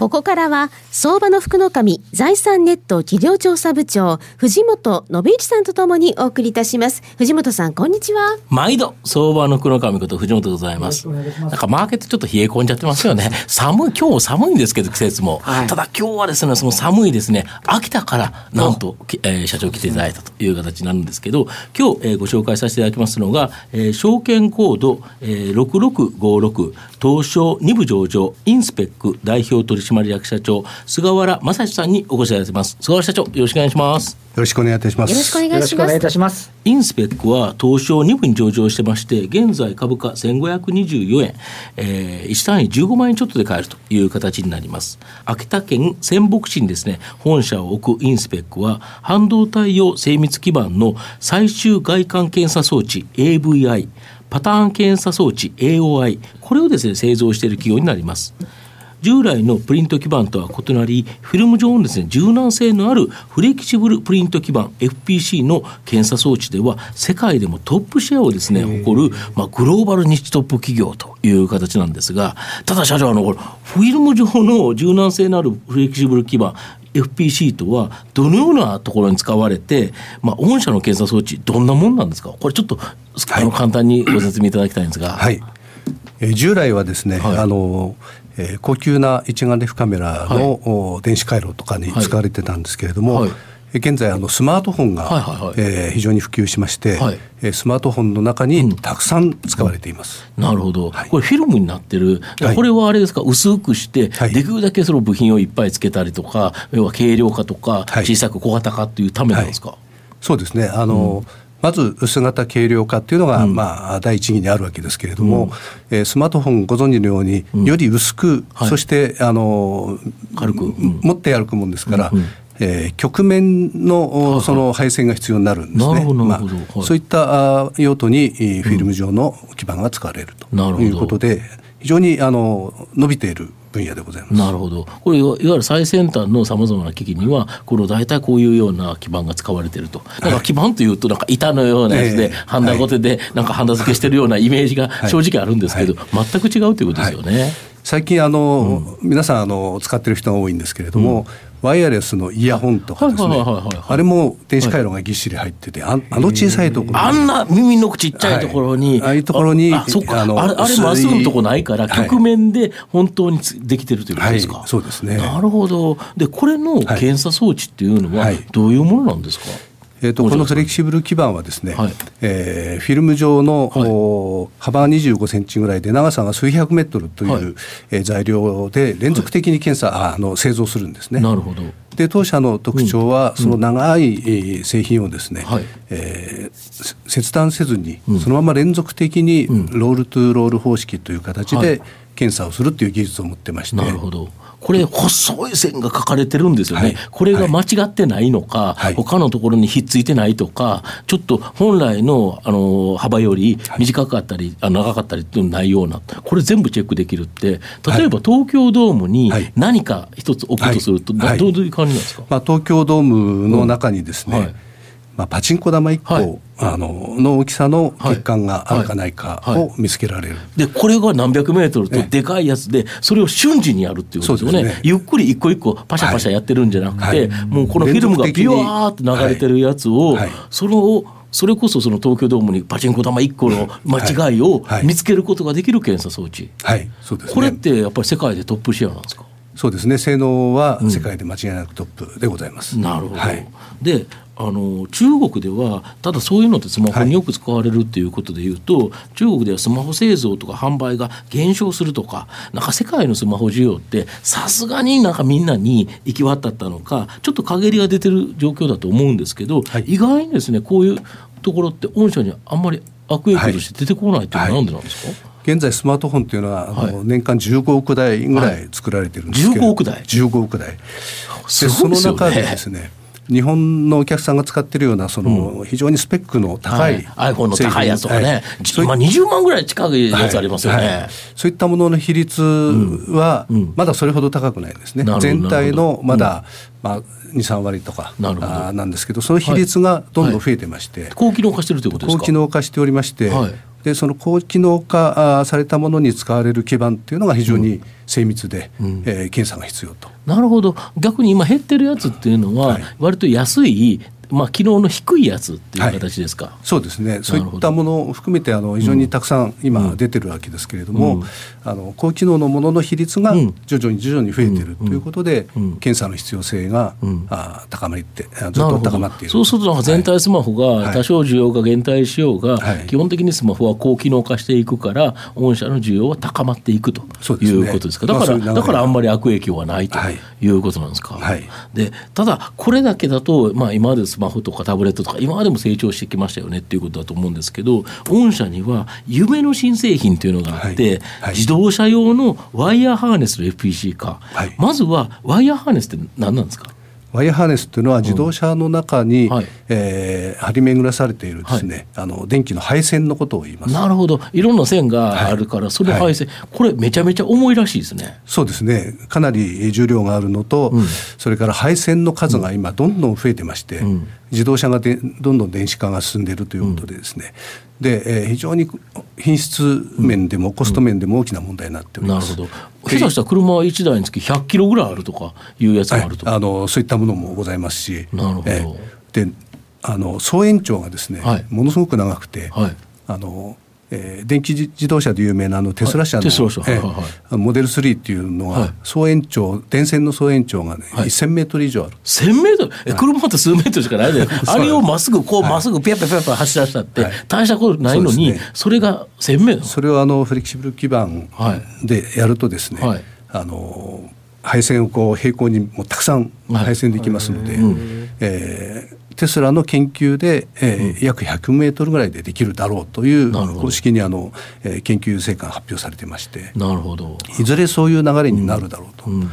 ここからは、相場の福の神、財産ネット企業調査部長、藤本信之さんとともにお送りいたします。藤本さん、こんにちは。毎度、相場の福の神こと藤本でございます。なんかマーケットちょっと冷え込んじゃってますよね。寒い、今日寒いんですけど、季節も。はい、ただ今日はですね、その寒いですね、秋田から、なんと、えー、社長来ていただいたという形になるんですけど、今日、えー、ご紹介させていただきますのが、えー、証券コード、えー、6656、東証2部上場、インスペック代表取締役社長、菅原正史さんにお越しいただいてます。菅原社長、よろしくお願いします。よろしくお願いいたします。よろしくお願いいたします。インスペックは東証2部に上場してまして、現在株価1524円、えー、1単位15万円ちょっとで買えるという形になります。秋田県仙北市にですね、本社を置くインスペックは、半導体用精密基板の最終外観検査装置 AVI、パターン検査装置 AOI、これをですね、製造している企業になります。従来のプリント基板とは異なり、フィルム上のですね、柔軟性のあるフレキシブルプリント基板 FPC の検査装置では、世界でもトップシェアをですね、誇る、まあ、グローバルニッチトップ企業という形なんですが、ただ社長、あの、これ、フィルム上の柔軟性のあるフレキシブル基板、FP シートはどのようなところに使われて、まあ、御社の検査装置、どんなもんなんですか、これちょっと、あの簡単にご説明いただきたいんですが。はい、えー、従来はですね、はい、あのえー、高級な一眼レフカメラの、はい、電子回路とかに使われてたんですけれども、はい、現在あのスマートフォンが、はいえー、非常に普及しまして、はい、スマートフォンの中にたくさん使われています、うん、なるほど、はい、これフィルムになってる、これはあれですか？薄くして、できるだけその部品をいっぱいつけたりとか要は軽量化とか小さく小型化っていうためなんですか、そうですね。あの、うんまず薄型軽量化っていうのが、まあ、第一義にあるわけですけれども、うん、えー、スマートフォンご存知のように、より薄く、はい、そしてあの軽く、持って歩くもんですから、うんえー、曲面のその配線が必要になるんですね。まあ、そういった用途にフィルム状の基板が使われるということで、非常にあの伸びている分野でございます。なるほど。これいわゆる最先端のさまざまな機器にはこの大体こういうような基板が使われていると。なんか基板というとなんか板のようなやつで、ハンダゴテでなんかハンダ付けしてるようなイメージが正直あるんですけど、全く違うということですよね。最近あの、うん、皆さんあの使ってる人が多いんですけれども、うん。ワイヤレスのイヤホンとかですね、あれも電子回路がぎっしり入ってて、ああの小さいところあんな耳のちっちゃいところに、はい、ああいうところにあのあれまっすぐのとこないから、局面で本当にできてるということですか、はい、そうですね。なるほど。でこれの検査装置っていうのはどういうものなんですか、えーと、このフレキシブル基板はですね、はい、えー、フィルム状の、はい、幅25センチぐらいで長さが数百メートルという、はい、えー、材料で連続的に検査、はい、あの製造するんですね。なるほど。で当社の特徴は、その長い製品をですね、はい、えー、切断せずに、そのまま連続的にロールトゥロール方式という形で検査をするという技術を持ってまして。なるほど。これ細い線が書かれてるんですよね、はい、これが間違ってないのか、はい、他のところにひっついてないとか、ちょっと本来のあの幅より短かったり、はい、長かったりっていうのないような、これ全部チェックできるって、例えば東京ドームに何か一つ置くとすると、どういう感じなんですか、まあ、東京ドームの中にですね、うんまあ、パチンコ玉1個、はい、あのの大きさの血管があるかないかを見つけられる、はいはい、でこれが何百メートルとでかいやつで、それを瞬時にやるっていうことですよね、ね、ゆっくり一個一個パシャパシャやってるんじゃなくて、もうこのフィルムがビワーって流れてるやつを、それをそれこそその東京ドームにパチンコ玉1個の間違いを見つけることができる検査装置、はい。そうです、ね、これってやっぱり世界でトップ。シェアなんですかそうですね。性能は世界で間違いなくトップでございます。うん、なるほど、はい、であの中国ではただそういうのってスマホによく使われるっていうことでいうと、はい、中国ではスマホ製造とか販売が減少するとかなんか世界のスマホ需要ってさすがになんかみんなに行き渡ったのかちょっと陰りが出てる状況だと思うんですけど、はい、意外にですねこういうところって御社にあんまり悪影響として出てこないっていうのはなんでなんですか、現在スマートフォンというのは、はい、年間15億台ぐらい作られてるんですけど、15億台？15億台。で、その中でですね日本のお客さんが使ってるようなその非常にスペックの高い、はい、iPhone の高いやつとかね、はい、今20万ぐらい近いやつありますよね、はい。はい、そういったものの比率はまだそれほど高くないですね、うん、全体のまだ、まあ、23割とかななんですけどその比率がどんどん増えてまして、高機能化してるということですか？高機能化しておりまして、でその高機能化されたものに使われる基板っていうのが非常に精密で、うん、えー、検査が必要と。なるほど。逆に今減ってるやつっていうのは、割と安いまあ、機能の低いやつっていう形ですか、はい、そうですね。そういったものを含めてあの非常にたくさん今出てるわけですけれども、うん、あの高機能のものの比率が徐々に徐々に増えてるということで、うん、検査の必要性が、うん、あ高まってずっと高まっている。そうすると全体スマホが多少需要が減退しようが、はい、基本的にスマホは高機能化していくから御社の需要は高まっていくということですか、ね、だから、まあ、だからあんまり悪影響はないとい。うことなんですか？はい、でただこれだけだと、まあ、今までスマホとかタブレットトとか今までも成長してきましたよねっていうことだと思うんですけど御社には夢の新製品というのがあって、はいはい、自動車用のワイヤーハーネスの FPC 化、はい、まずはワイヤーハーネスって何なんですか？ワイヤーハーネスというのは自動車の中に、うん。はい、えー、張り巡らされているですね、はい、あの電気の配線のことを言います。なるほど、いろんな線があるから、はい、それ配線、これめちゃめちゃ重いらしいですね。そうですね。かなり重量があるのと、うん、それから配線の数が今どんどん増えてまして、うん、自動車がでどんどん電子化が進んでいるということでですね、で、えー、非常に品質面でもコスト面でも大きな問題になっております。なるほど。下手したら車は1台につき100キロぐらいあるとかいうやつもあると、はい、あのそういったものもございますし、なるほど。えー、で、あの総延長がですね、はい、ものすごく長くて、はい、あのえー、電気自動車で有名なあのテスラ社の、はいはいはい、モデル3っていうのは、総延長電線の総延長がね、はい、1000メートル以上ある。1000メートル？え車って数メートルしかないで。あれをまっすぐこうま、っすぐピャピャピャピャ走らせたって、大したことないのにそ,、れが1000メートル。それをあのフレキシブル基板でやるとですね、はい、あの配線をこう平行にもたくさん配線できますので、はい、えーテスラの研究で、えー、約100メートルぐらいでできるだろうという公式にあの、えー、研究成果が発表されてまして。なるほど。いずれそういう流れになるだろうと。うん。うん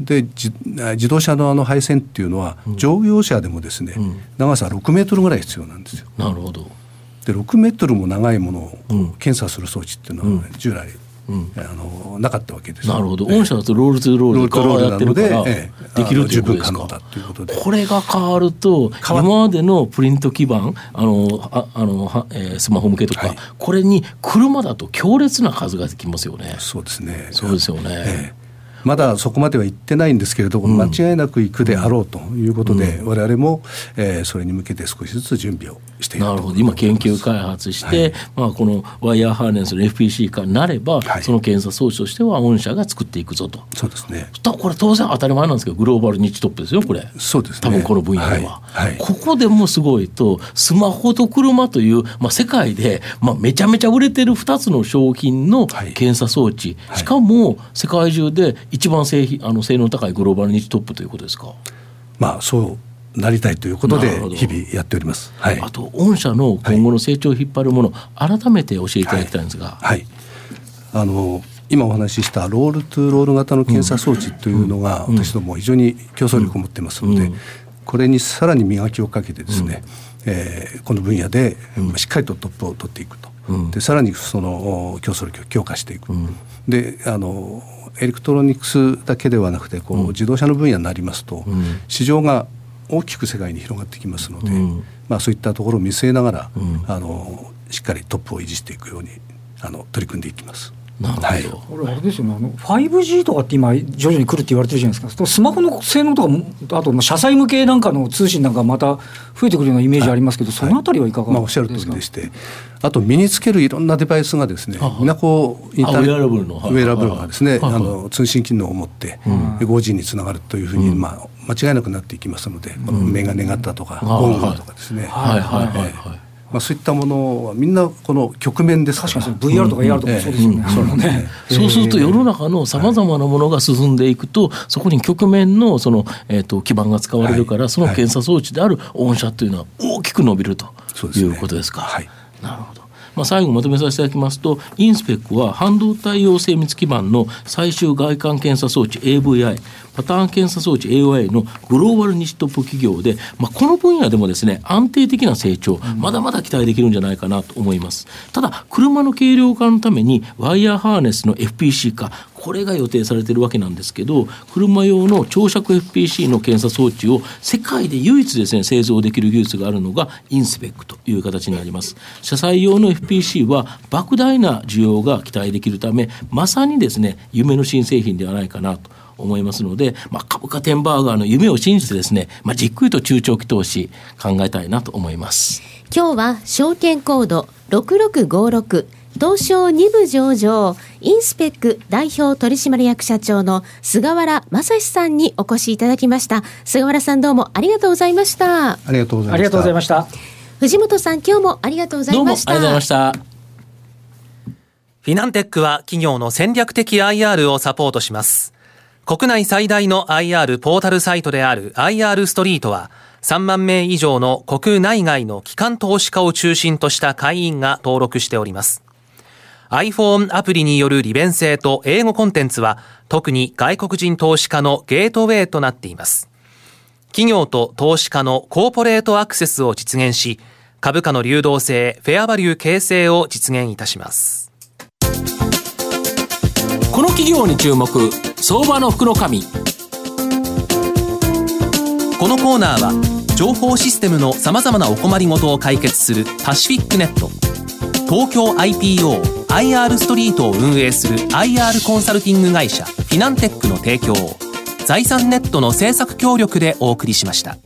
で自動車のあの配線っていうのは、乗用車でもですね、うん、長さ6メートルぐらい必要なんですよ。なるほど。で6メートルも長いものを検査する装置っていうのは、従来うん、あのなかったわけですなるほど、御社だとロールツーロール側やってるから、できるということですか？これが変わると、今までのプリント基板、あのああのえー、スマホ向けとか、はい、これに車だと強烈な数ができますよね。そうですね。そうですよね。えーまだそこまでは行ってないんですけれども、間違いなく行くであろうということで、われわれも、えー、それに向けて少しずつ準備をしてなるほど。今研究開発して、はい、まあ、このワイヤーハーネスの FPC 化になれば、はい、その検査装置としては御社が作っていくぞと。そうですね。これ当然当たり前なんですけどグローバル日トップですよこれ。そうです、ね、多分この分野では、はい、ここでもすごいとスマホと車という、まあ、世界で、まあ、めちゃめちゃ売れてる2つの商品の検査装置、しかも世界中で一番製品あの性能高いグローバルニッチトップということですか？まあそうなりたいということで日々やっております。はい、あと御社の今後の成長を引っ張るもの、はい、改めて教えていただきたいんですが。はい、はい、あの今お話ししたロールトゥロール型の検査装置というのが、私ども非常に競争力を持ってますので、これにさらに磨きをかけてですね、うん、えー、この分野でしっかりとトップを取っていくと、うん、でさらにその競争力を強化していく、うん、であのエレクトロニクスだけではなくてこう、自動車の分野になりますと、市場が大きく世界に広がってきますので、まあ、そういったところを見据えながら、あのしっかりトップを維持していくようにあの取り組んでいきます。なるほど、はい、これあれですよね。あの 5G とかって今徐々に来るって言われてるじゃないですか。スマホの性能とかあと車載向けなんかの通信なんかまた増えてくるようなイメージありますけど、はい、そのあたりはいかがですか、まあ、おっしゃる通りでしてあと身につけるいろんなデバイスがですねみんなこうインターネットウェアラブルがですね。あの通信機能を持って、うん、5G につながるというふうに、まあ、間違いなくなっていきますので、このメガネ型とか、ゴンガとかですね。はいはいはい、はい。まあ、そういったものはみんなこの局面です確かに VR とか AR とかそうですよね,、そうね。そうすると世の中のさまざまなものが進んでいくと、そこに局面のその、えー、と基盤が使われるから、その検査装置である御社というのは大きく伸びるということですか。はい、なるほどまあ、最後まとめさせていただきますとインスペックは半導体用精密基板の最終外観検査装置 AVI パターン検査装置 AOI のグローバル西トップ企業で、まあ、この分野でもですね安定的な成長、まだまだ期待できるんじゃないかなと思います。ただ車の軽量化のためにワイヤーハーネスの FPC 化これが予定されてるわけなんですけど車用の長尺 FPC の検査装置を世界で唯一ですね製造できる技術があるのがインスペックという形になります。車載用の FPC は莫大な需要が期待できるためまさにですね夢の新製品ではないかなと思いますので、まあ、株価テンバーガーの夢を信じてですね、まあ、じっくりと中長期投資考えたいなと思います。今日は証券コード6656東証2部上場インスペック代表取締役社長の菅原正史さんにお越しいただきました。菅原さんどうもありがとうございました。ありがとうございました。ありがとうございました。藤本さん今日もありがとうございました。どうもありがとうございました。フィナンテックは企業の戦略的 IR をサポートします。国内最大の IR ポータルサイトである IR ストリートは3万名以上の国内外の機関投資家を中心とした会員が登録しております。iPhone アプリによる利便性と英語コンテンツは特に外国人投資家のゲートウェイとなっています。企業と投資家のコーポレートアクセスを実現し、株価の流動性、フェアバリュー形成を実現いたします。この企業に注目相場の福の神このコーナーは情報システムのさまざまなお困りごとを解決するパシフィックネット東京 IR ストリートを運営する IR コンサルティング会社フィナンテックの提供を財産ネットの政策協力でお送りしました。